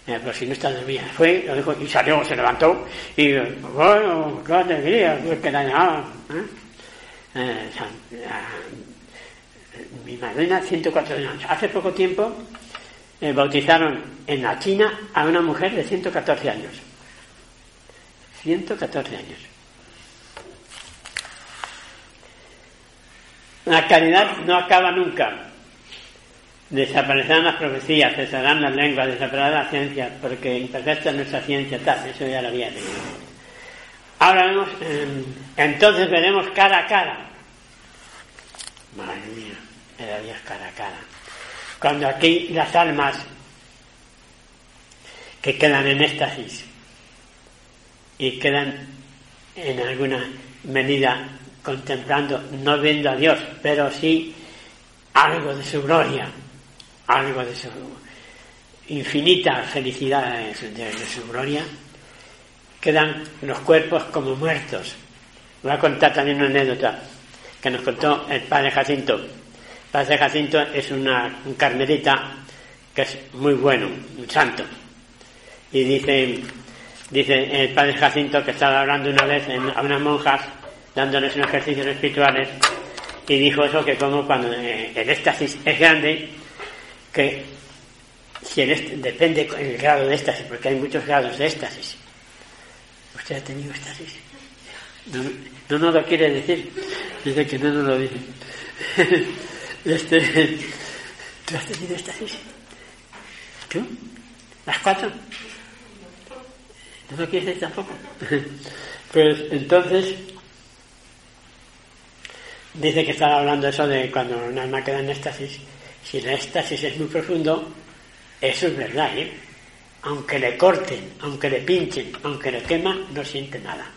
Eh, pero si no está dormida. Fue, lo dijo, y salió, se levantó, y bueno, qué alegría, pues que la llamaba. ¿eh? Eh, mi madrina, 104 años. Hace poco tiempo eh, bautizaron en la China a una mujer de 114 años. 114 años. La caridad no acaba nunca. Desaparecerán las profecías, cesarán las lenguas, desaparecerá la ciencia, porque imperfecta es nuestra ciencia, tal, eso ya lo había leído. Ahora vemos, eh, entonces veremos cara a cara. Era Dios cara a cara. Cuando aquí las almas que quedan en éxtasis y quedan en alguna medida contemplando, no viendo a Dios, pero sí algo de su gloria, algo de su infinita felicidad de de su gloria, quedan los cuerpos como muertos. Voy a contar también una anécdota que nos contó el padre Jacinto. El padre Jacinto es una un carmelita que es muy bueno, un santo. Y dice, dice el padre Jacinto que estaba hablando una vez a unas monjas dándoles unos ejercicios espirituales y dijo eso que como cuando eh, el éxtasis es grande que si éxt- depende el grado de éxtasis porque hay muchos grados de éxtasis ¿usted ha tenido éxtasis? no, no nos lo quiere decir dice que no nos lo dice este, ¿tú has tenido éxtasis? ¿tú? ¿las cuatro? ¿no lo quieres decir tampoco? pues entonces dice que estaba hablando eso de cuando un alma queda en éxtasis. Si el éxtasis es muy profundo, eso es verdad, ¿eh? Aunque le corten, aunque le pinchen, aunque le queman, no siente nada.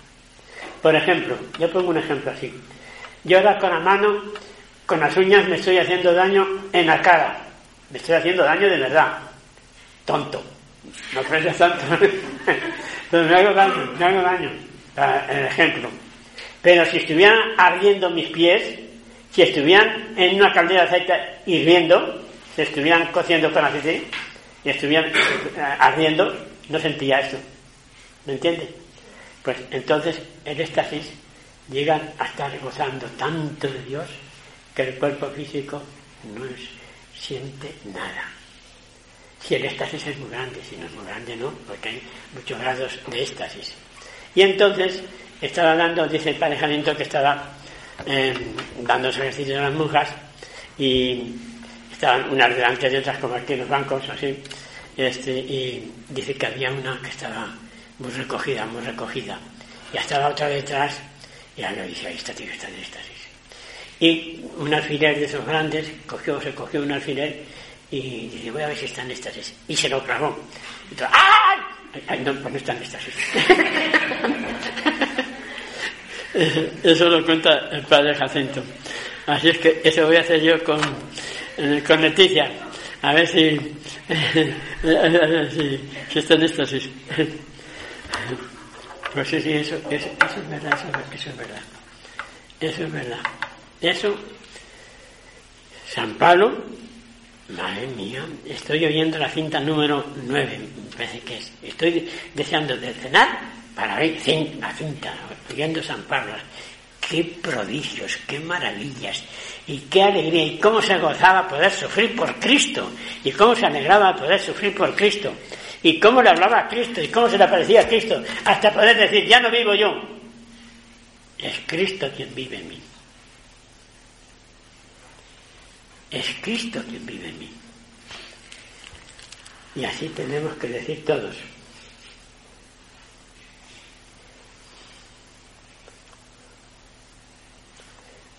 Por ejemplo, yo pongo un ejemplo así. Yo ahora con la mano, con las uñas, me estoy haciendo daño en la cara. Me estoy haciendo daño de verdad. Tonto. No crees tanto. Pero me hago daño, me hago daño. Ah, El ejemplo. Pero si estuvieran ardiendo mis pies, si estuvieran en una caldera de aceite hirviendo, si estuvieran cociendo con aceite y estuvieran eh, ardiendo, no sentía esto. ¿Me entiende? Pues entonces el éxtasis llegan a estar gozando tanto de Dios que el cuerpo físico no siente nada. Si el éxtasis es muy grande, si no es muy grande, no, porque hay muchos grados de éxtasis. Y entonces estaba dando, dice el padre Jacinto que estaba eh, dando ejercicios a las monjas y estaban unas delante de otras como aquí en los bancos, así, este, y dice que había una que estaba muy recogida, muy recogida, y estaba otra detrás, y ahora dice, ahí está, tío, está en éxtasis. Y un alfiler de esos grandes, cogió, se cogió un alfiler y dice, voy a ver si está en éxtasis. Y se lo clavó. Y todo, ¡ay! Ay, no, pues no está en éxtasis. Eso lo cuenta el padre Jacinto. Así es que eso voy a hacer yo con, eh, con Leticia. A ver si, si, si está en éxtasis. Pues sí, sí, eso, eso, eso es verdad, eso, es- eso es verdad. Eso es verdad. Eso, San Pablo, madre mía, estoy oyendo la cinta número 9, me parece que es. Estoy deseando de cenar para ver la cinta, oyendo San Pablo. Qué prodigios, qué maravillas, y qué alegría, y cómo se gozaba poder sufrir por Cristo, y cómo se alegraba poder sufrir por Cristo, y cómo le hablaba a Cristo, y cómo se le aparecía a Cristo, hasta poder decir, ya no vivo yo, es Cristo quien vive en mí. Es Cristo quien vive en mí. Y así tenemos que decir todos.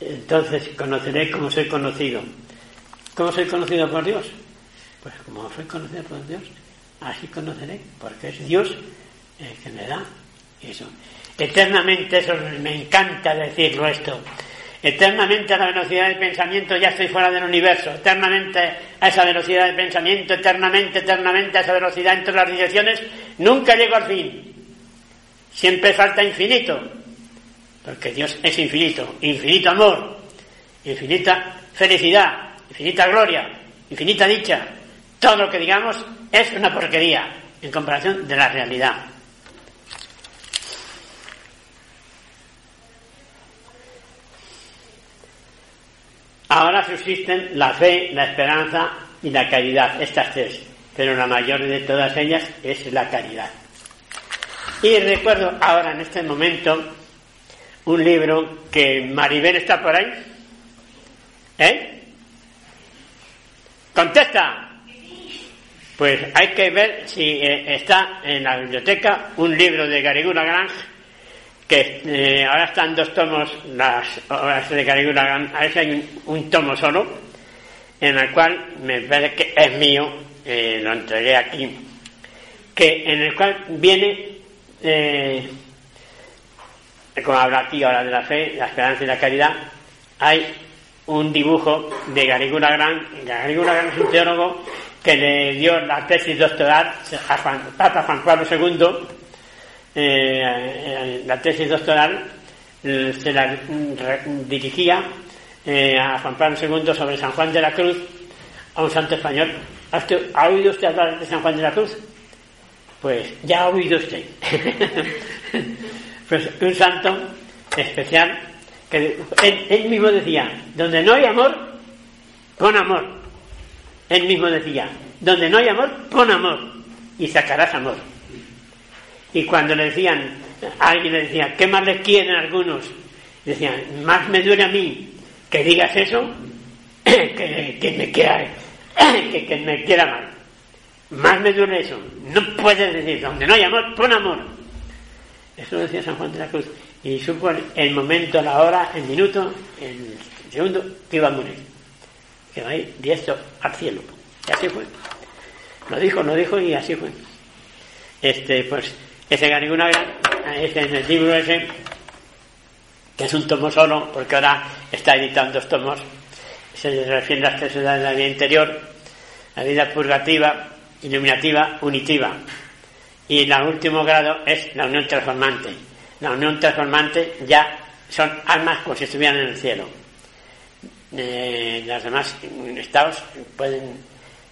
Entonces conoceré como soy conocido. ¿Cómo soy conocido por Dios? Pues como soy conocido por Dios, así conoceré, porque es Dios el que me da eso. Eternamente, eso me encanta decirlo esto. Eternamente a la velocidad del pensamiento ya estoy fuera del universo. Eternamente a esa velocidad del pensamiento, eternamente, eternamente a esa velocidad entre las direcciones, nunca llego al fin. Siempre falta infinito. Porque Dios es infinito, infinito amor, infinita felicidad, infinita gloria, infinita dicha. Todo lo que digamos es una porquería en comparación de la realidad. Ahora subsisten la fe, la esperanza y la caridad, estas tres, pero la mayor de todas ellas es la caridad. Y recuerdo ahora en este momento un libro que Maribel está por ahí. ¿Eh? Contesta. Pues hay que ver si eh, está en la biblioteca un libro de Garigula Grange que eh, ahora están dos tomos, las obras de Caligula, a veces hay un, tomo solo, en el cual me parece que es mío, eh, lo entregué aquí, que en el cual viene, eh, como habla aquí ahora de la fe, la esperanza y la caridad, hay un dibujo de Garigula Gran. Garigula Gran es un teólogo que le dio la tesis doctoral a Juan, Papa Juan Pablo II, eh, la tesis doctoral eh, se la dirigía eh, a Juan Pablo II sobre San Juan de la Cruz, a un santo español. ¿Ha, usted- ¿ha oído usted hablar de San Juan de la Cruz? Pues ya ha oído usted. pues un santo especial que él, él mismo decía, donde no hay amor, pon amor. Él mismo decía, donde no hay amor, pon amor y sacarás amor. Y cuando le decían, alguien le decía, ¿qué más le quieren algunos? Decían, más me duele a mí que digas eso que, que me quiera, que, que me quiera mal. Más me duele eso. No puedes decir, donde no hay amor, pon amor. Eso lo decía San Juan de la Cruz. Y supo el momento, la hora, el minuto, el segundo que iba a morir. Que va a ir directo al cielo. Y así fue. Lo dijo, lo dijo y así fue. Este, pues, ese este en el libro ese, que es un tomo solo, porque ahora está editando dos tomos, se refiere a las tres edades de la vida interior, la vida purgativa, iluminativa, unitiva. Y el último grado es la unión transformante. La unión transformante ya son almas como si estuvieran en el cielo. Eh, los demás estados pueden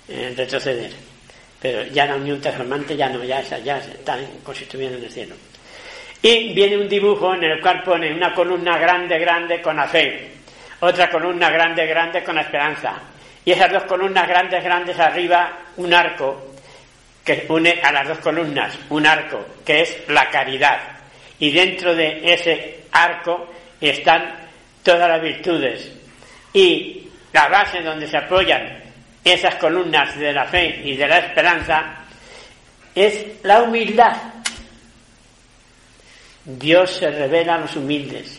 eh, retroceder. Pero ya la unión transformante ya no, ya, ya están estuvieran en el cielo. Y viene un dibujo en el cual pone una columna grande, grande con la fe, otra columna grande, grande con la esperanza. Y esas dos columnas grandes, grandes arriba, un arco que une a las dos columnas, un arco que es la caridad. Y dentro de ese arco están todas las virtudes. Y la base donde se apoyan esas columnas de la fe y de la esperanza es la humildad. Dios se revela a los humildes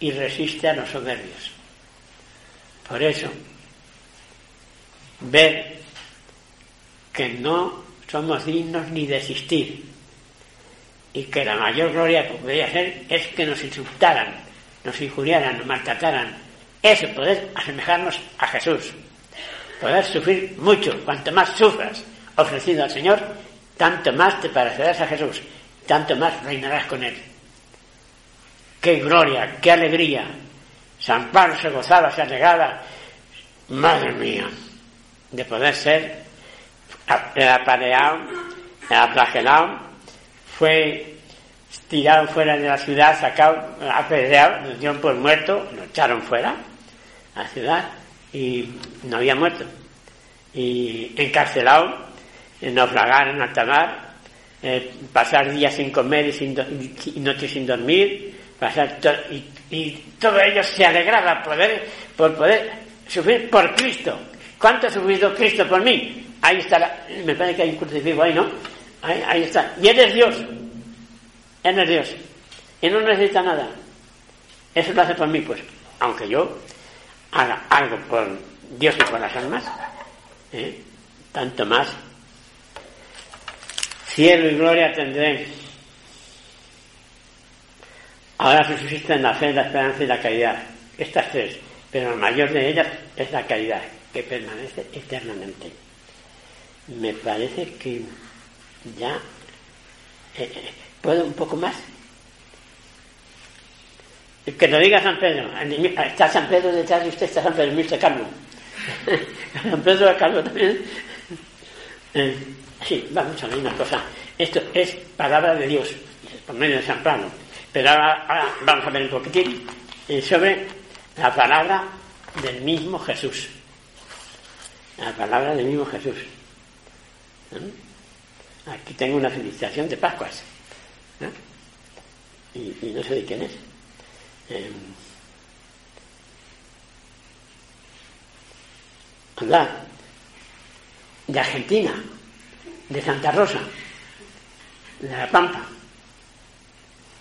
y resiste a los soberbios. Por eso, ver que no somos dignos ni de existir y que la mayor gloria que podría ser es que nos insultaran, nos injuriaran, nos maltrataran. Eso, poder asemejarnos a Jesús, poder sufrir mucho. Cuanto más sufras ofrecido al Señor, tanto más te parecerás a Jesús, tanto más reinarás con Él. ¡Qué gloria, qué alegría! San Pablo se gozaba, se alegaba. Madre mía, de poder ser apaleado, aplagelado, fue tirado fuera de la ciudad, sacado, apedreado, lo dieron por muerto, lo echaron fuera a la ciudad y no había muerto. Y encarcelado, naufragar en alta mar, eh, pasar días sin comer y, sin y noches sin dormir, pasar y, y todo ello se alegraba poder, por poder sufrir por Cristo. ¿Cuánto ha sufrido Cristo por mí? Ahí está, la- me parece que hay un crucifijo ahí, ¿no? Ahí, ahí está. Y Él es Dios. Él es Dios. Y no necesita nada. Eso lo hace por mí, pues. Aunque yo haga algo por Dios y por las almas, ¿eh? tanto más. Cielo y gloria tendré. Ahora subsisten la fe, la esperanza y la caridad. Estas tres. Pero la mayor de ellas es la caridad, que permanece eternamente. Me parece que ya eh, eh, puedo un poco más. Que lo diga San Pedro. Está San Pedro detrás de usted, está San Pedro, Mr. Carlos. San Pedro de Carlos también. Eh, sí, vamos a ver una cosa. Esto es palabra de Dios, por medio de San Pablo. Pero ahora, vamos a ver un poquitín eh, sobre la palabra del mismo Jesús. La palabra del mismo Jesús. ¿no? Aquí tengo una felicitación de Pascuas. y no sé de quién es. Eh, anda, de Argentina, de Santa Rosa, de La Pampa.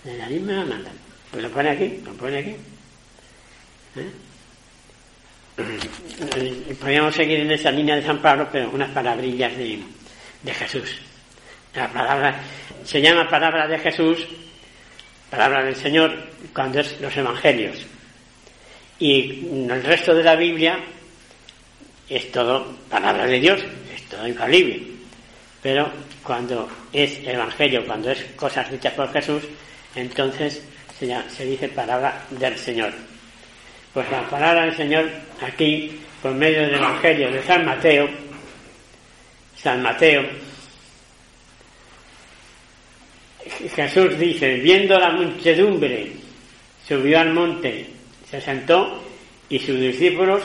Darín me lo mandan. Pues lo pone aquí, lo pone aquí. ¿Eh? Podríamos seguir en esa línea de San Pablo, pero unas palabrillas de, de Jesús. La palabra se llama palabra de Jesús, palabra del Señor, cuando es los evangelios. Y el resto de la Biblia es todo palabra de Dios, es todo infalible. Pero cuando es evangelio, cuando es cosas dichas por Jesús, entonces se, se dice palabra del Señor. Pues la palabra del Señor aquí, por medio del evangelio de San Mateo, San Mateo, Jesús dice, viendo la muchedumbre, subió al monte, se sentó y sus discípulos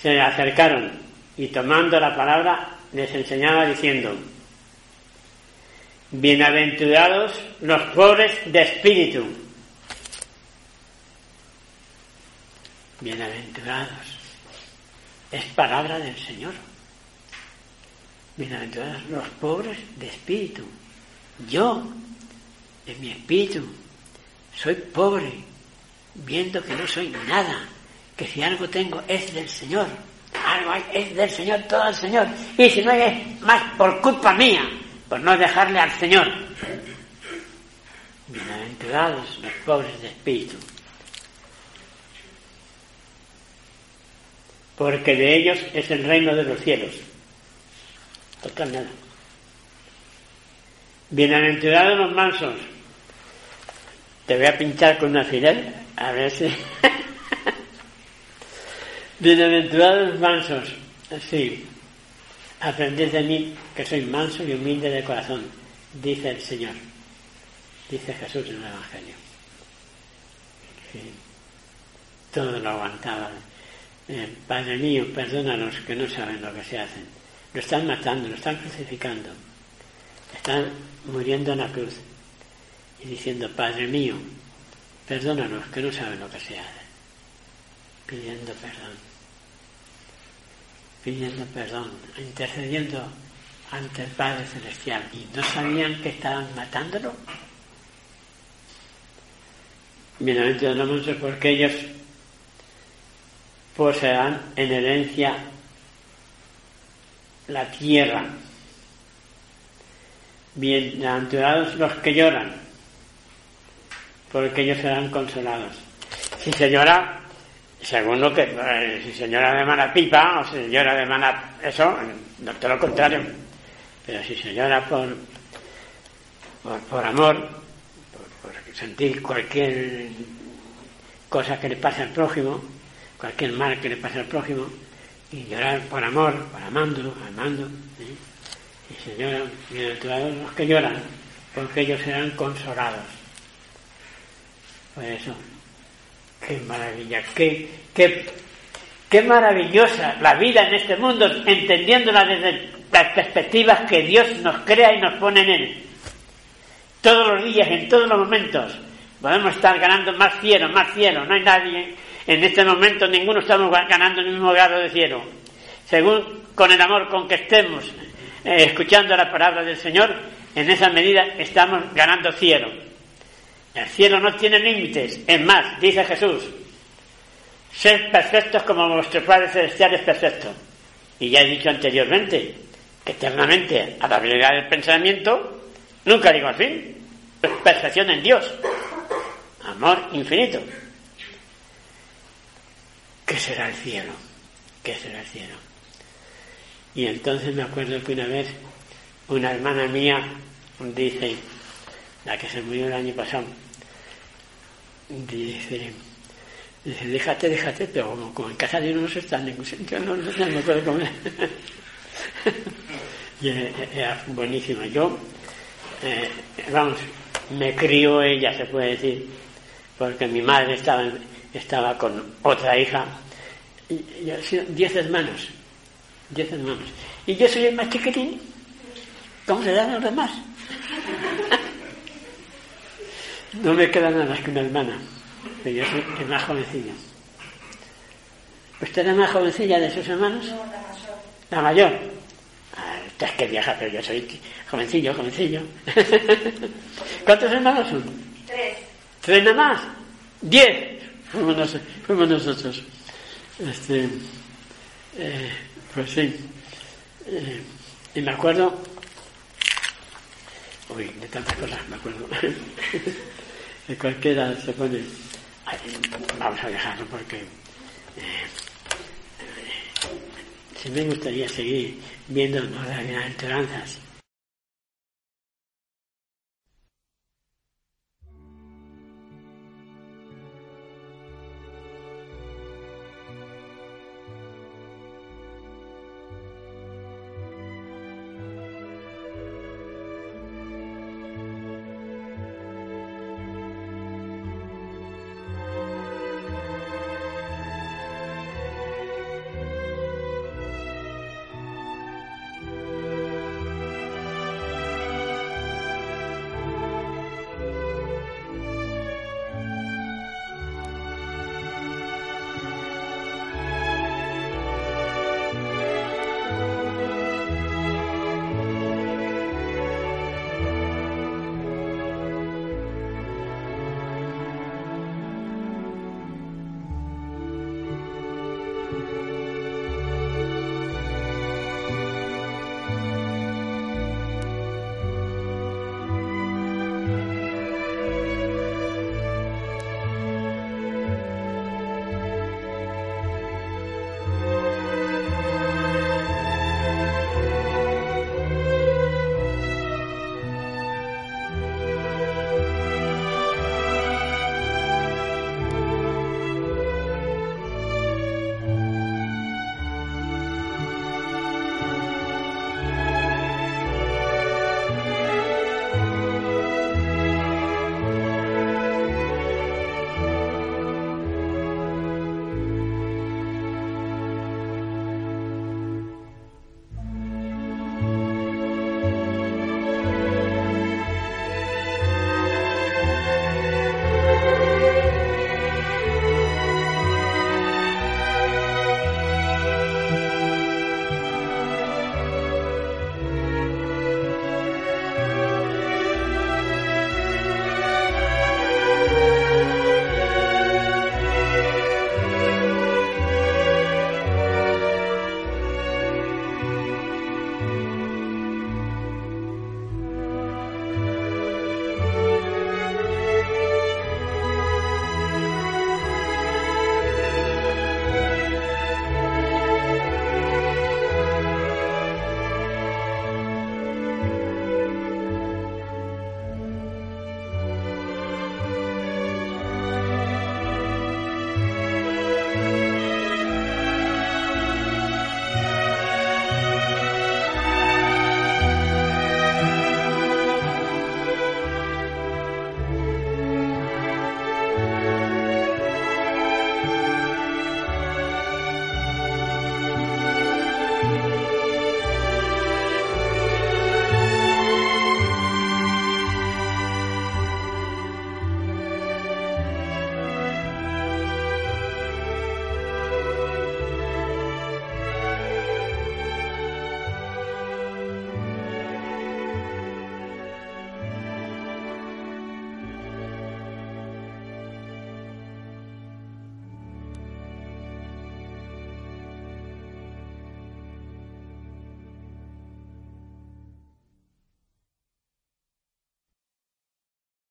se acercaron y tomando la palabra les enseñaba diciendo, bienaventurados los pobres de espíritu, bienaventurados, es palabra del Señor, bienaventurados los pobres de espíritu, yo, en mi espíritu, soy pobre, viendo que no soy nada, que si algo tengo es del Señor, algo hay, es del Señor, todo al Señor, y si no es más por culpa mía, por no dejarle al Señor. Bienaventurados los pobres de espíritu, porque de ellos es el reino de los cielos. Total nada. Bienaventurados los mansos. Te voy a pinchar con una fidel, a ver si. Bienaventurados mansos. Sí. Aprended de mí que soy manso y humilde de corazón, dice el Señor. Dice Jesús en el Evangelio. Sí. Todo lo aguantaba. Eh, Padre mío, perdónanos que no saben lo que se hacen. Lo están matando, lo están crucificando. Están muriendo en la cruz diciendo, Padre mío, perdónanos que no saben lo que se hace. Pidiendo perdón. Pidiendo perdón, intercediendo ante el Padre Celestial. ¿Y no sabían que estaban matándolo? Bienaventurados porque ellos poseerán en herencia la tierra. Bienaventurados los que lloran, porque ellos serán consolados. Si se llora, según lo que, eh, si se llora de mala pipa o si se llora de mala, eso, no todo lo contrario. Pero si se llora por, por, amor, por, sentir cualquier cosa que le pase al prójimo, cualquier mal que le pase al prójimo, y llorar por amor, por amando, amando, ¿eh? y se lloran, bienaventurados los que lloran, porque ellos serán consolados. Pues eso, qué maravilla, qué, qué, qué maravillosa la vida en este mundo, entendiéndola desde las perspectivas que Dios nos crea y nos pone en él. Todos los días, en todos los momentos, podemos estar ganando más cielo, más cielo, no hay nadie en este momento ninguno estamos ganando el mismo grado de cielo. Según con el amor con que estemos eh, escuchando la palabra del Señor, en esa medida estamos ganando cielo. El cielo no tiene límites. Es más, dice Jesús, sed perfectos como vuestro Padre Celestial es perfecto. Y ya he dicho anteriormente que eternamente a la habilidad del pensamiento nunca digo al fin. Perfección en Dios. Amor infinito. ¿Qué será el cielo? ¿Qué será el cielo? Y entonces me acuerdo que una vez una hermana mía dice, la que se murió el año pasado, dice, dice déjate, déjate, pero como, como en casa de uno no se está en ningún sitio, no, no, no puedo comer. y era buenísima. Yo, eh, vamos, me crió ella, se puede decir, porque mi madre estaba estaba con otra hija, y, y diez hermanos, diez hermanos. Y yo soy el más chiquitín, ¿cómo se dan los demás? no me queda nada más que una hermana, pero yo soy el más jovencillo. ¿Usted es la más jovencilla de sus hermanos? No, la mayor. La mayor. Ah, usted es que viaja, pero yo soy jovencillo, jovencillo. ¿Cuántos hermanos son? Tres. ¿Tres nada más? ¡Diez! Fuimos, nos- fuimos nosotros. Este, eh, pues sí. Eh, y me acuerdo. Uy, de tantas cosas me acuerdo. que cualquiera se pone. Vamos a dejarlo porque. eh, eh, sí me gustaría seguir viendo las bienaventuranzas